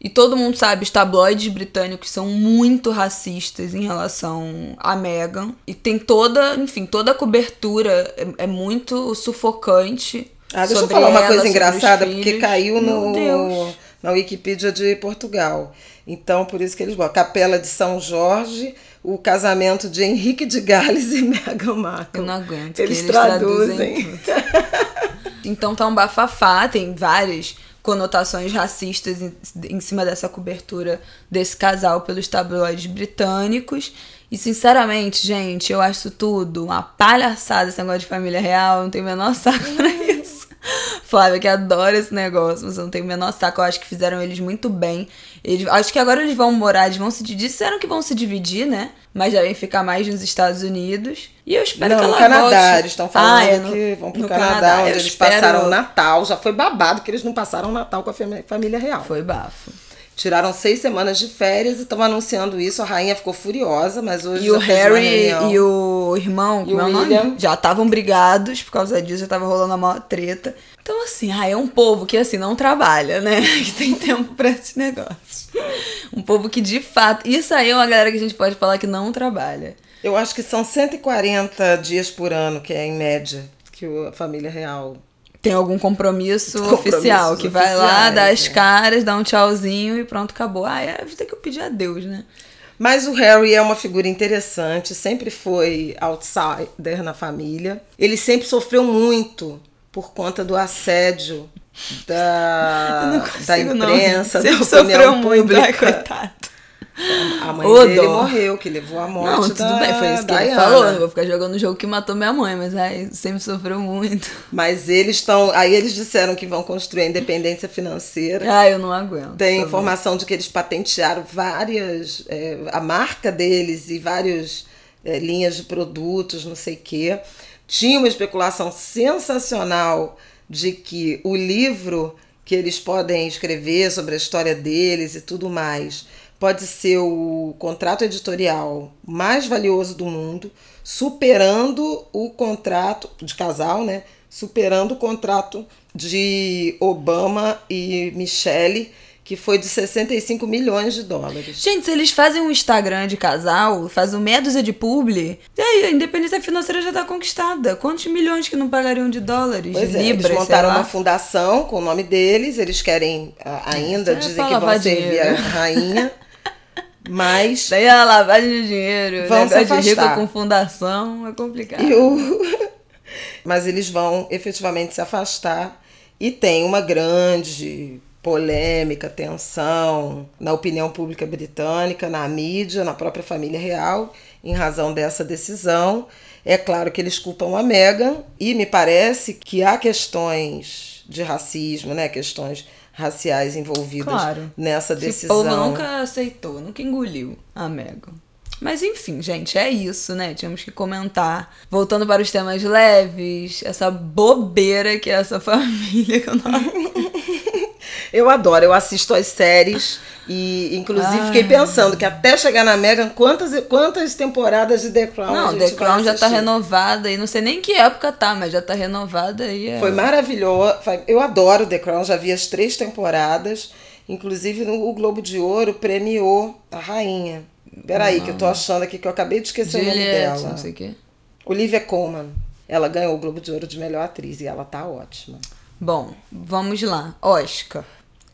Speaker 2: E todo mundo sabe, os tabloides britânicos são muito racistas em relação a Meghan. E tem toda, enfim, toda a cobertura é, é muito sufocante.
Speaker 1: Ah, deixa eu falar uma
Speaker 2: ela,
Speaker 1: coisa
Speaker 2: sobre os
Speaker 1: engraçada, porque caiu no. Na Wikipedia de Portugal. Então, por isso que eles botam Capela de São Jorge, o casamento de Henrique de Gales e Meghan Markle.
Speaker 2: Eu não aguento.
Speaker 1: Eles,
Speaker 2: que
Speaker 1: traduzem.
Speaker 2: tudo. então tá um bafafá, tem várias conotações racistas em, em cima dessa cobertura desse casal pelos tabloides britânicos. E sinceramente, gente, eu acho tudo uma palhaçada esse negócio de família real, não tenho o menor saco pra isso. Flávia, que adora esse negócio, mas eu não tenho o menor saco. Eu acho que fizeram eles muito bem. Eles, acho que agora eles vão morar, eles vão se dividir. Disseram que vão se dividir, né? Mas devem ficar mais nos Estados Unidos. E eu espero
Speaker 1: Não,
Speaker 2: que
Speaker 1: no
Speaker 2: ela
Speaker 1: Canadá,
Speaker 2: volte.
Speaker 1: eles estão falando
Speaker 2: Ah, é no-
Speaker 1: que vão pro
Speaker 2: no
Speaker 1: Canadá, onde eles
Speaker 2: espero-
Speaker 1: passaram o Natal. Já foi babado que eles não passaram o Natal com a família real.
Speaker 2: Foi bafo.
Speaker 1: Tiraram seis semanas de férias e estão anunciando isso. A rainha ficou furiosa, mas hoje
Speaker 2: E o
Speaker 1: uma
Speaker 2: Harry e o irmão,
Speaker 1: E
Speaker 2: é
Speaker 1: o? William.
Speaker 2: Já estavam brigados por causa disso, já tava rolando a maior treta. Então, assim, ah, é um povo que, assim, não trabalha, né? Que tem tempo pra esses negócios. Um povo que, de fato... Isso aí é uma galera que a gente pode falar que não trabalha.
Speaker 1: Eu acho que são 140 dias por ano, que é em média, que a família real.
Speaker 2: Tem algum compromisso
Speaker 1: Compromissos
Speaker 2: oficial, que vai lá, dá as
Speaker 1: né?
Speaker 2: caras, dá um tchauzinho e pronto, acabou. Ah, é a vida que eu pedi a Deus, né?
Speaker 1: Mas o Harry é uma figura interessante, sempre foi outsider na família. Ele sempre sofreu muito por conta do assédio da, da imprensa, da opinião
Speaker 2: sofreu muito, ai,
Speaker 1: pública.
Speaker 2: coitado.
Speaker 1: A mãe
Speaker 2: Ô,
Speaker 1: dele
Speaker 2: dó.
Speaker 1: morreu, que levou à morte
Speaker 2: Não, tudo
Speaker 1: da
Speaker 2: bem, foi isso que ele
Speaker 1: Diana.
Speaker 2: falou. Não vou ficar jogando o jogo que matou minha mãe, mas aí sempre sofreu muito.
Speaker 1: Mas eles estão. Aí eles disseram que vão construir a independência financeira.
Speaker 2: Ai, eu não aguento.
Speaker 1: Tem informação de que eles patentearam várias. é, a marca deles e várias é, linhas de produtos, não sei o quê. Tinha uma especulação sensacional de que o livro que eles podem escrever sobre a história deles e tudo mais pode ser o contrato editorial mais valioso do mundo, superando o contrato de casal, né? Superando o contrato de Obama e Michelle, que foi de 65 milhões de dólares.
Speaker 2: Gente, se eles fazem um Instagram de casal, fazem meia dúzia de publi, e aí a independência financeira já está conquistada. Quantos milhões que não pagariam de dólares?
Speaker 1: Pois
Speaker 2: de
Speaker 1: é,
Speaker 2: libras,
Speaker 1: eles montaram uma fundação com o nome deles, eles querem ainda,
Speaker 2: é
Speaker 1: dizem que vão servir a rainha. Mas.
Speaker 2: Daí a lavagem de dinheiro,
Speaker 1: vão se
Speaker 2: de rico com fundação, é complicado.
Speaker 1: O... Mas eles vão efetivamente se afastar e tem uma grande polêmica, tensão na opinião pública britânica, na mídia, na própria família real, em razão dessa decisão. É claro que eles culpam a Meghan e me parece que há questões de racismo, né, questões raciais envolvidas
Speaker 2: claro.
Speaker 1: nessa decisão.
Speaker 2: O povo nunca aceitou, nunca engoliu a Meghan. Mas enfim, gente, é isso, né? Tínhamos que comentar. Voltando para os temas leves, essa bobeira que é essa família que eu não.
Speaker 1: eu adoro, eu assisto as séries e inclusive Ai. fiquei pensando que até chegar na Megan, quantas, quantas temporadas de The Crown
Speaker 2: Não, The Crown já tá renovada e não sei nem que época tá, mas já tá renovada e é...
Speaker 1: Foi maravilhoso. Eu adoro The Crown, já vi as três temporadas. Inclusive o Globo de Ouro premiou a rainha. Peraí, que eu tô achando aqui que eu acabei de esquecer Juliette, o nome dela.
Speaker 2: Não sei o quê.
Speaker 1: Olivia Colman. Ela ganhou o Globo de Ouro de melhor atriz e ela tá ótima.
Speaker 2: Bom, vamos lá. Oscar.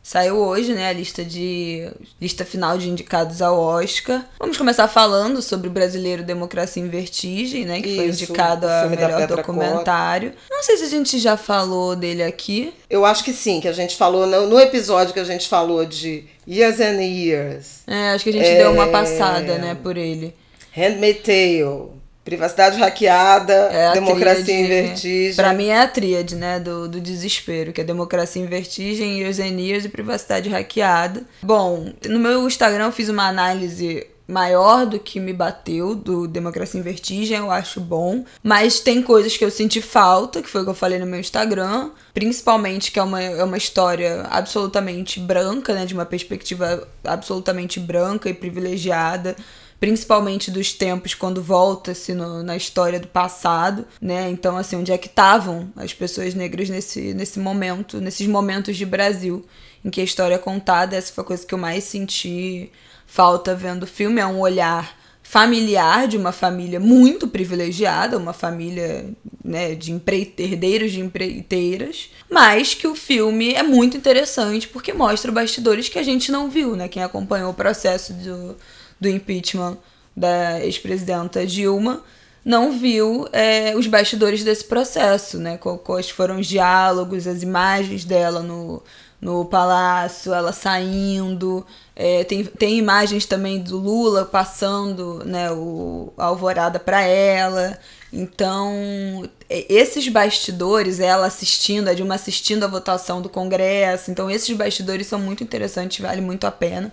Speaker 2: Saiu hoje, né, a lista de lista final de indicados ao Oscar. Vamos começar falando sobre o brasileiro Democracia em Vertigem, né, que Isso, foi indicado a melhor documentário. Cota. Não sei se a gente já falou dele aqui.
Speaker 1: Eu acho que sim, que a gente falou no, no episódio que a gente falou de Years and Years.
Speaker 2: É, acho que a gente é... deu uma passada, né, por ele.
Speaker 1: Handmaid's Tale. Privacidade hackeada, é democracia tríade, em vertigem.
Speaker 2: Pra mim é a tríade, né, do, do desespero, que é democracia em vertigem, years e privacidade hackeada. Bom, no meu Instagram eu fiz uma análise maior do que me bateu do Democracia em Vertigem, eu acho bom. Mas tem coisas que eu senti falta, que foi o que eu falei no meu Instagram. Principalmente que é uma, é uma história absolutamente branca, né? De uma perspectiva absolutamente branca e privilegiada principalmente dos tempos quando volta-se na história do passado, né? Então, assim, onde é que estavam as pessoas negras nesse, nesse momento, nesses momentos de Brasil em que a história é contada? Essa foi a coisa que eu mais senti falta vendo o filme, é um olhar familiar de uma família muito privilegiada, uma família né, de herdeiros de empreiteiras, mas que o filme é muito interessante porque mostra bastidores que a gente não viu, né? Quem acompanhou o processo do, do impeachment da ex-presidenta Dilma, não viu é, os bastidores desse processo, né? Quais foram os diálogos, as imagens dela no, no palácio, ela saindo. É, tem, tem imagens também do Lula passando né, o, a alvorada para ela. Então, esses bastidores, ela assistindo, a Dilma assistindo a votação do Congresso. Então, esses bastidores são muito interessantes, vale muito a pena.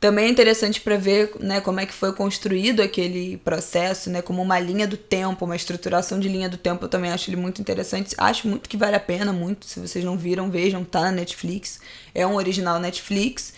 Speaker 2: Também é interessante para ver né, como é que foi construído aquele processo, né, como uma linha do tempo, uma estruturação de linha do tempo. Eu também acho ele muito interessante. Acho muito que vale a pena, muito. Se vocês não viram, vejam, tá na Netflix. É um original Netflix.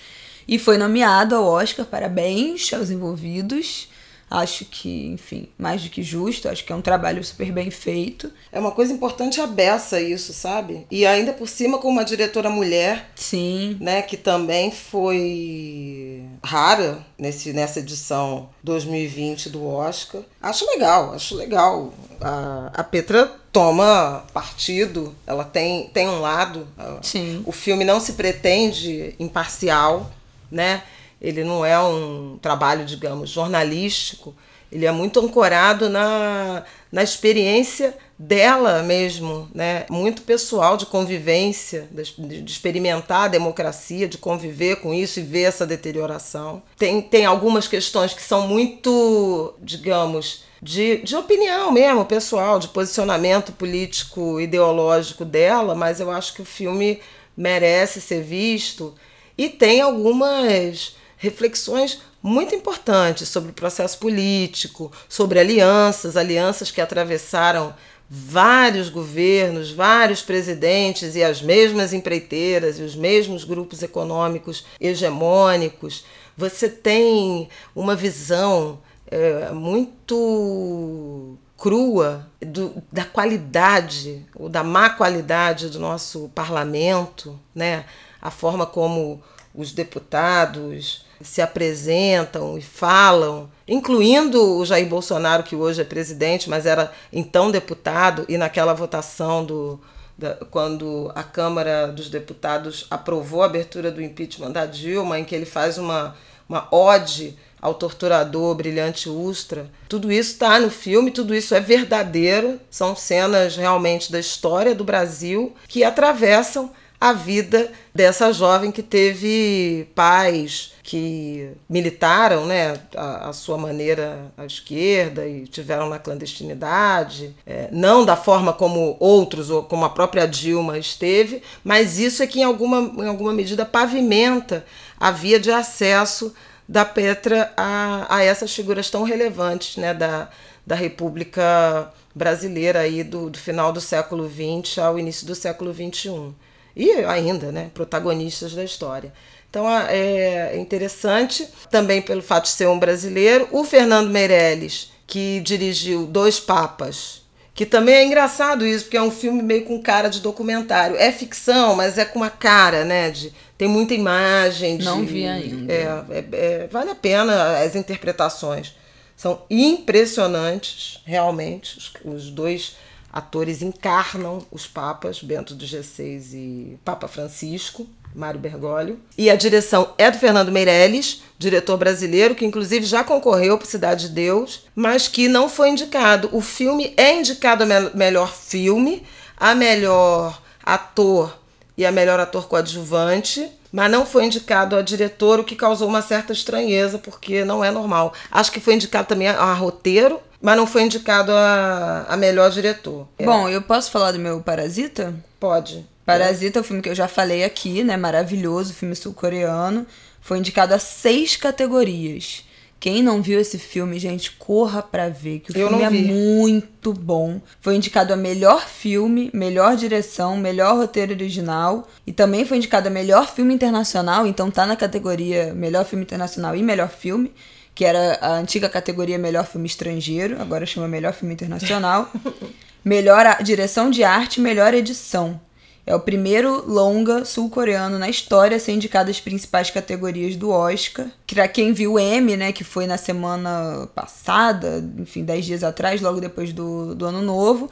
Speaker 2: E foi nomeado ao Oscar. Parabéns aos envolvidos. Acho que, enfim, mais do que justo, acho que é um trabalho super bem feito.
Speaker 1: É uma coisa importante a beça isso, sabe? E ainda por cima com uma diretora mulher.
Speaker 2: Sim.
Speaker 1: Né, que também foi rara nesse, nessa edição 2020 do Oscar. Acho legal, acho legal. A, a Petra toma partido, ela tem, tem um lado.
Speaker 2: Sim.
Speaker 1: O filme não se pretende imparcial, né? Ele não é um trabalho, digamos, jornalístico, ele é muito ancorado na, na experiência dela mesmo, né? muito pessoal de convivência, de, experimentar a democracia, de conviver com isso e ver essa deterioração. Tem, tem algumas questões que são muito, digamos, de, de opinião mesmo, pessoal, de posicionamento político, ideológico dela, mas eu acho que o filme merece ser visto e tem algumas reflexões muito importantes sobre o processo político, sobre alianças, alianças que atravessaram vários governos, vários presidentes e as mesmas empreiteiras e os mesmos grupos econômicos hegemônicos. Você tem uma visão é, muito crua do, da qualidade ou da má qualidade do nosso parlamento, né? A forma como os deputados se apresentam e falam, incluindo o Jair Bolsonaro, que hoje é presidente, mas era então deputado, e naquela votação do, da, quando a Câmara dos Deputados aprovou a abertura do impeachment da Dilma, em que ele faz uma, uma ode ao torturador brilhante Ustra. Tudo isso está no filme, tudo isso é verdadeiro, são cenas realmente da história do Brasil que atravessam a vida dessa jovem que teve pais que militaram né, a, a sua maneira à esquerda e tiveram na clandestinidade, é, não da forma como outros, ou como a própria Dilma esteve, mas isso é que em alguma, em alguma medida pavimenta a via de acesso da Petra a, a essas figuras tão relevantes né, da, da República Brasileira aí do, do final do século XX ao início do século XXI e ainda, né, protagonistas da história. Então é interessante também pelo fato de ser um brasileiro. O Fernando Meirelles, que dirigiu Dois Papas, que também é engraçado isso, porque é um filme meio com cara de documentário. É ficção, mas é com uma cara, né? De, tem muita imagem. De,
Speaker 2: Não vi ainda.
Speaker 1: É, é, é, vale a pena as interpretações. São impressionantes, realmente, os, os dois atores encarnam os papas, Bento G6 e Papa Francisco, Mário Bergoglio. E a direção é do Fernando Meirelles, diretor brasileiro, que inclusive já concorreu para Cidade de Deus, mas que não foi indicado. O filme é indicado a me melhor filme, a melhor ator e a melhor ator coadjuvante, mas não foi indicado a diretor, o que causou uma certa estranheza, porque não é normal. Acho que foi indicado também a, a roteiro, mas não foi indicado a, a melhor diretor.
Speaker 2: É. Bom, eu posso falar do meu Parasita?
Speaker 1: Pode.
Speaker 2: Parasita é o filme que eu já falei aqui, né? Maravilhoso, filme sul-coreano. Foi indicado a seis categorias. Quem não viu esse filme, gente, corra pra ver, que o eu filme é muito bom. Foi indicado a melhor filme, melhor direção, melhor roteiro original e também foi indicado a melhor filme internacional, então tá na categoria melhor filme internacional e melhor filme que era a antiga categoria Melhor Filme Estrangeiro, agora chama Melhor Filme Internacional. melhor direção de arte, melhor edição. É o primeiro longa sul-coreano na história a ser indicado às principais categorias do Oscar. Pra quem viu o M, né, que foi na semana passada, enfim, 10 dias atrás, logo depois do, do Ano Novo,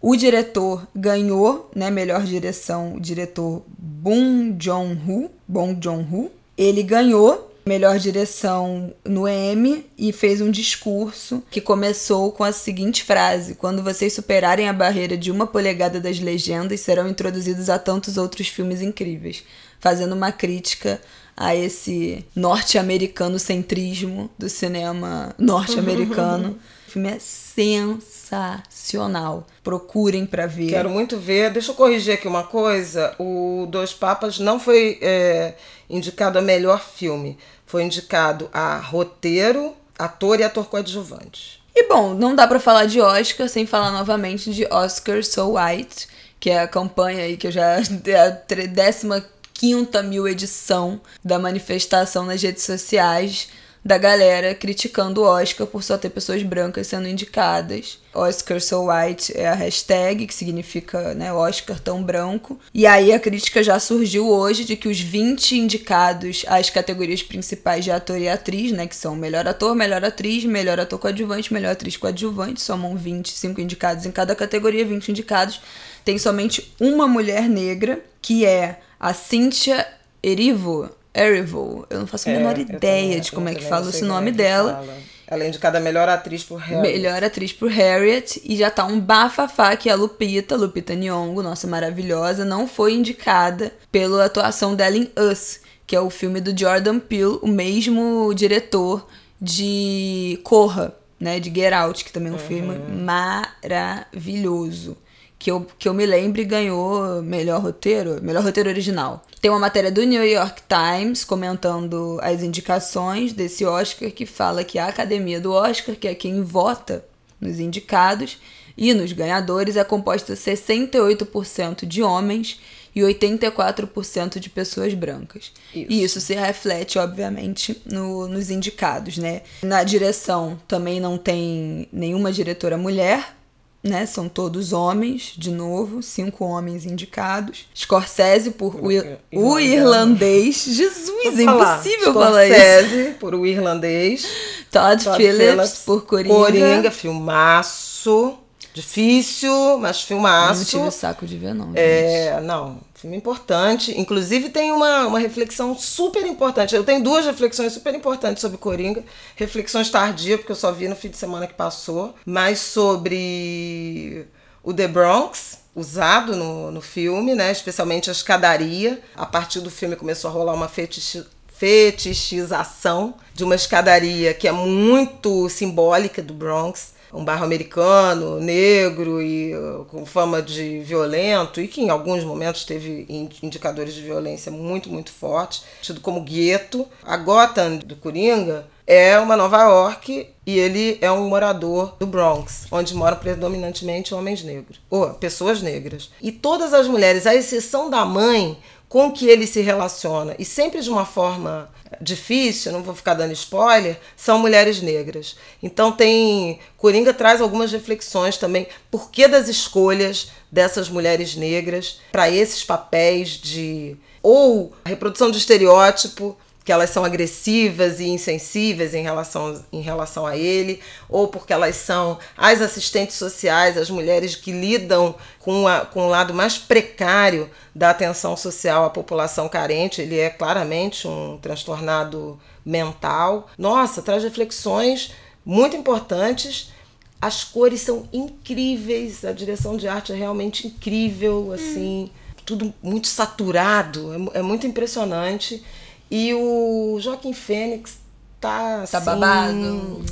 Speaker 2: o diretor ganhou, né, melhor direção, o diretor Bong Joon-ho, Bong Joon-ho. Ele ganhou melhor direção no M e fez um discurso que começou com a seguinte frase: Quando vocês superarem a barreira de uma polegada das legendas, serão introduzidos a tantos outros filmes incríveis, fazendo uma crítica a esse norte-americano centrismo do cinema norte-americano. o filme é sensacional. Procurem para ver.
Speaker 1: Quero muito ver. Deixa eu corrigir aqui uma coisa. O Dois Papas não foi é, indicado a melhor filme foi indicado a roteiro, ator e ator coadjuvante.
Speaker 2: E bom, não dá para falar de Oscar sem falar novamente de Oscar So White, que é a campanha aí que eu já é a décima quinta mil edição da manifestação nas redes sociais da galera criticando o Oscar por só ter pessoas brancas sendo indicadas. Oscar So White é a hashtag, que significa né, Oscar tão branco. E aí a crítica já surgiu hoje de que os 20 indicados às categorias principais de ator e atriz, né, que são melhor ator, melhor atriz, melhor ator coadjuvante, melhor atriz coadjuvante, somam 25 indicados em cada categoria, 20 indicados. Tem somente uma mulher negra, que é a Cynthia Erivo, Erivo. Eu não faço a é, menor ideia também, de como é que fala esse nome é dela. Fala.
Speaker 1: Ela é indicada melhor atriz por Harriet.
Speaker 2: Melhor atriz por Harriet. E já tá um bafafá que a Lupita, Lupita Nyong'o, nossa maravilhosa, não foi indicada pela atuação dela em Us, que é o filme do Jordan Peele, o mesmo diretor de Corra, né, de Get Out, que também é um uhum. filme maravilhoso que eu, que eu me lembre, ganhou melhor roteiro, melhor roteiro original. Tem uma matéria do New York Times comentando as indicações desse Oscar que fala que a Academia do Oscar, que é quem vota nos indicados e nos ganhadores, é composta 68% de homens e 84% de pessoas brancas. Isso. E isso se reflete, obviamente, no, nos indicados, né? Na direção também não tem nenhuma diretora mulher, né? São todos homens, de novo, cinco homens indicados. Scorsese por o, o irlandês. Jesus, é impossível falar, isso.
Speaker 1: Scorsese por o irlandês.
Speaker 2: Todd, Todd Phillips, Phillips por Coringa.
Speaker 1: Coringa, filmaço. Difícil, mas filmaço.
Speaker 2: Não tive saco de ver, não.
Speaker 1: É, não. Filme importante. Inclusive tem uma, uma reflexão super importante. Eu tenho duas reflexões super importantes sobre Coringa. Reflexões tardias, porque eu só vi no fim de semana que passou. Mas sobre o The Bronx, usado no, no filme, né? Especialmente a escadaria. A partir do filme começou a rolar uma fetiche, fetichização de uma escadaria que é muito simbólica do Bronx um bairro americano, negro e uh, com fama de violento, e que em alguns momentos teve indicadores de violência muito, muito fortes, tido como gueto. A Gotham do Coringa é uma Nova York e ele é um morador do Bronx, onde moram predominantemente homens negros, ou pessoas negras. E todas as mulheres, à exceção da mãe, com que ele se relaciona, e sempre de uma forma difícil, não vou ficar dando spoiler, são mulheres negras. Então tem. Coringa traz algumas reflexões também, por que das escolhas dessas mulheres negras para esses papéis de. ou reprodução de estereótipo que elas são agressivas e insensíveis em relação, em relação a ele, ou porque elas são as assistentes sociais, as mulheres que lidam com, a, com o lado mais precário da atenção social à população carente. Ele é claramente um transtornado mental. Nossa, traz reflexões muito importantes. As cores são incríveis, a direção de arte é realmente incrível, assim, hum. tudo muito saturado, é, é muito impressionante. E o Joaquim Fênix tá.
Speaker 2: Tá assim, babado.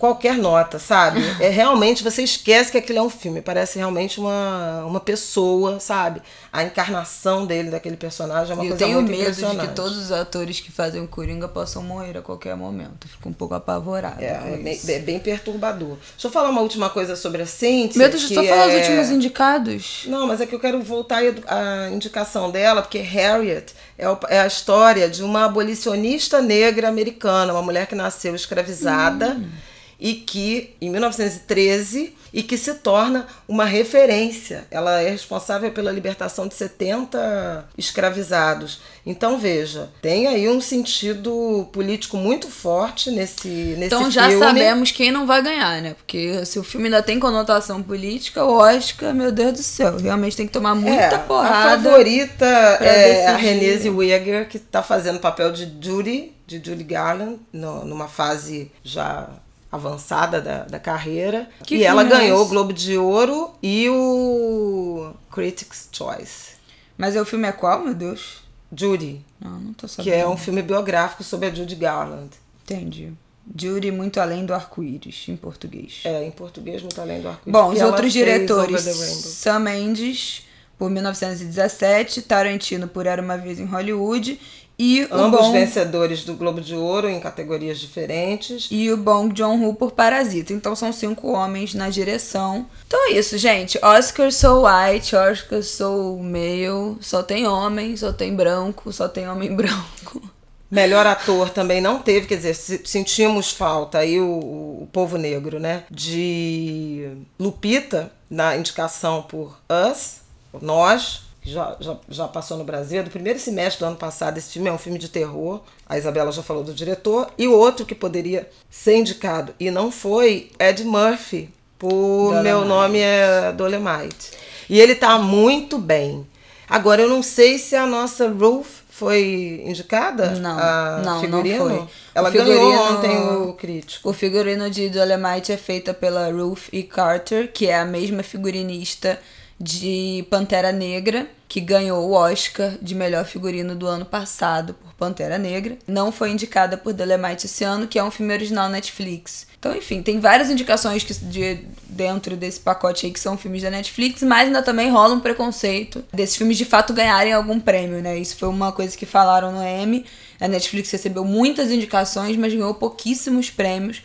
Speaker 1: Qualquer nota, sabe? é realmente, você esquece que aquilo é um filme. Parece realmente uma, uma pessoa, sabe? A encarnação dele, daquele personagem, é uma
Speaker 2: eu
Speaker 1: coisa muito
Speaker 2: medo de que todos os atores que fazem o Coringa possam morrer a qualquer momento. Fico um pouco apavorada.
Speaker 1: É, é bem, é, bem, perturbador. Deixa eu falar uma última coisa sobre a.
Speaker 2: Meu Deus, estou falando é... os últimos indicados.
Speaker 1: Não, mas é que eu quero voltar à indicação dela, porque Harriet é, é a história de uma abolicionista negra americana, uma mulher que nasceu escravizada. Hum e que em 1913 e que se torna uma referência. Ela é responsável pela libertação de 70 escravizados. Então veja, tem aí um sentido político muito forte nesse nesse
Speaker 2: Então já filme. sabemos quem não vai ganhar, né? Porque se o filme ainda tem conotação política, o Oscar, meu Deus do céu, realmente tem que tomar muita é, porrada.
Speaker 1: A favorita é a Renée Zellweger, que está fazendo o papel de Judy, de Judy Garland, no, numa fase já avançada da, da carreira. Que e ela ganhou é o Globo de Ouro e o Critics' Choice.
Speaker 2: Mas o filme é qual, meu Deus?
Speaker 1: Judy.
Speaker 2: Não, não tô sabendo.
Speaker 1: Que é um filme biográfico sobre a Judy Garland.
Speaker 2: Entendi. Judy Muito Além do Arco-Íris, em português.
Speaker 1: É, em português, Muito Além do Arco-Íris.
Speaker 2: Bom, os outros diretores, Sam Mendes, por 1917, Tarantino, por Era Uma Vez em Hollywood, e
Speaker 1: Ambos
Speaker 2: bom...
Speaker 1: vencedores do Globo de Ouro em categorias diferentes.
Speaker 2: E o Bong Joon-ho por Parasita. Então são cinco homens na direção. Então é isso, gente. Oscar sou white, Oscar sou male. Só tem homem, só tem branco, só tem homem branco.
Speaker 1: Melhor ator também não teve, quer dizer, sentimos falta aí o, o povo negro, né? De Lupita, na indicação por Us, Nós, que já, já, já passou no Brasil, é do primeiro semestre do ano passado. Esse filme é um filme de terror. A Isabela já falou do diretor. E o outro que poderia ser indicado e não foi, Ed Murphy, por Dolemite. Meu Nome é Dolemite. E ele tá muito bem. Agora, eu não sei se a nossa Ruth foi indicada?
Speaker 2: Não, a não,
Speaker 1: figurino?
Speaker 2: não foi.
Speaker 1: Ela ganhou ontem o crítico.
Speaker 2: O figurino de Dolemite é feita pela Ruth E. Carter, que é a mesma figurinista de Pantera Negra, que ganhou o Oscar de melhor figurino do ano passado por Pantera Negra. Não foi indicada por Dolemite esse ano, que é um filme original Netflix. Então, enfim, tem várias indicações que, de, dentro desse pacote aí que são filmes da Netflix, mas ainda também rola um preconceito desses filmes de fato ganharem algum prêmio, né? Isso foi uma coisa que falaram no Emmy. A Netflix recebeu muitas indicações, mas ganhou pouquíssimos prêmios.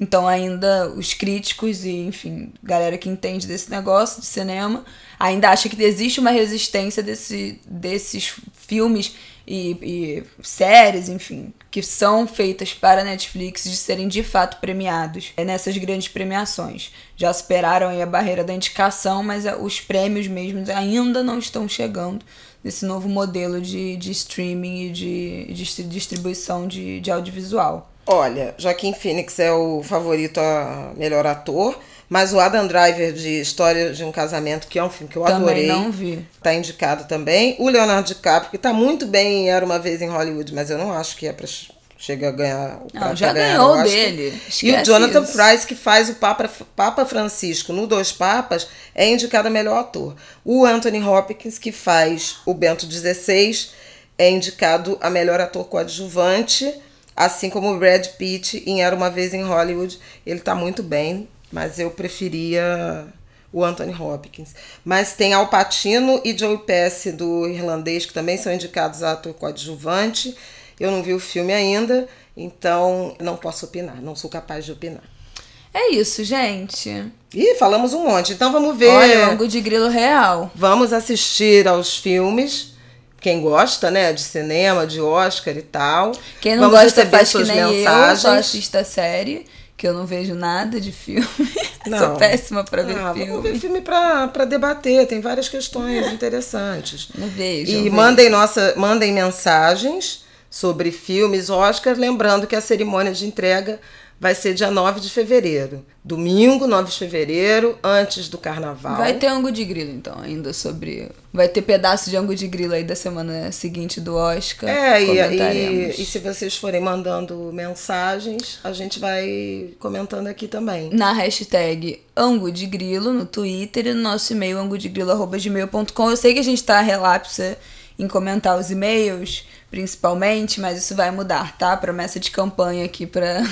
Speaker 2: Então ainda os críticos e, enfim, galera que entende desse negócio de cinema, ainda acha que existe uma resistência desse, desses filmes e, e, séries, enfim, que são feitas para Netflix de serem de fato premiados nessas grandes premiações. Já superaram a barreira da indicação, mas os prêmios mesmo ainda não estão chegando nesse novo modelo de, de streaming e de, de distribuição de, de audiovisual.
Speaker 1: Olha, Joaquim Phoenix é o favorito a melhor ator. Mas o Adam Driver de História de um Casamento, que é um filme que eu
Speaker 2: também
Speaker 1: adorei.
Speaker 2: não vi.
Speaker 1: Tá indicado também. O Leonardo DiCaprio, que tá muito bem Era Uma Vez em Hollywood, mas eu não acho que é pra chegar a ganhar o
Speaker 2: Não, já ganhou dele.
Speaker 1: Esquece e o Jonathan isso. Price, que faz o Papa, Papa Francisco no Dois Papas, é indicado a melhor ator. O Anthony Hopkins, que faz o Bento XVI, é indicado a melhor ator coadjuvante, assim como o Brad Pitt em Era Uma Vez em Hollywood. Ele tá muito bem, mas eu preferia o Anthony Hopkins. Mas tem Al Pacino e Joe Pesci do irlandês que também são indicados a ator coadjuvante. Eu não vi o filme ainda, então não posso opinar, não sou capaz de opinar.
Speaker 2: É isso, gente.
Speaker 1: Ih, falamos um monte. Então vamos ver.
Speaker 2: Olha, o de Grilo Real.
Speaker 1: Vamos assistir aos filmes. Quem gosta, né, de cinema, de Oscar e tal.
Speaker 2: Quem não vamos gosta faz que nem mensagens. eu, só assista a série que eu não vejo nada de filme. Não. Sou péssima para ver ah, filme.
Speaker 1: Vamos ver filme para debater, tem várias questões interessantes.
Speaker 2: Não vejo.
Speaker 1: E mandem, nossa, mandem mensagens sobre filmes Oscar, lembrando que a cerimônia de entrega vai ser dia 9 de fevereiro. Domingo, 9 de fevereiro, antes do carnaval.
Speaker 2: Vai ter ângulo de grilo, então, ainda sobre. Vai ter pedaço de ângulo de grilo aí da semana seguinte do Oscar.
Speaker 1: É, e, e, e, se vocês forem mandando mensagens, a gente vai comentando aqui também.
Speaker 2: Na hashtag ângulo de grilo no Twitter e no nosso e-mail angudegrilo.gmail.com. Eu sei que a gente tá relapsa em comentar os e-mails, principalmente, mas isso vai mudar, tá? Promessa de campanha aqui para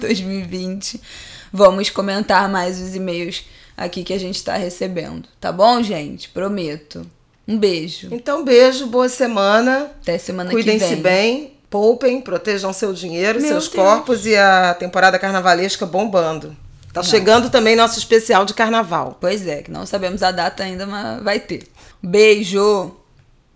Speaker 2: 2020. Vamos comentar mais os e-mails aqui que a gente está recebendo, tá bom, gente? Prometo. Um beijo.
Speaker 1: Então, beijo, boa semana.
Speaker 2: Até semana
Speaker 1: Cuidem
Speaker 2: que
Speaker 1: vem. Cuidem-se bem, poupem, protejam seu dinheiro, Meu seus Deus. corpos e a temporada carnavalesca bombando. Tá não. chegando também nosso especial de carnaval.
Speaker 2: Pois é, que não sabemos a data ainda, mas vai ter. Beijo!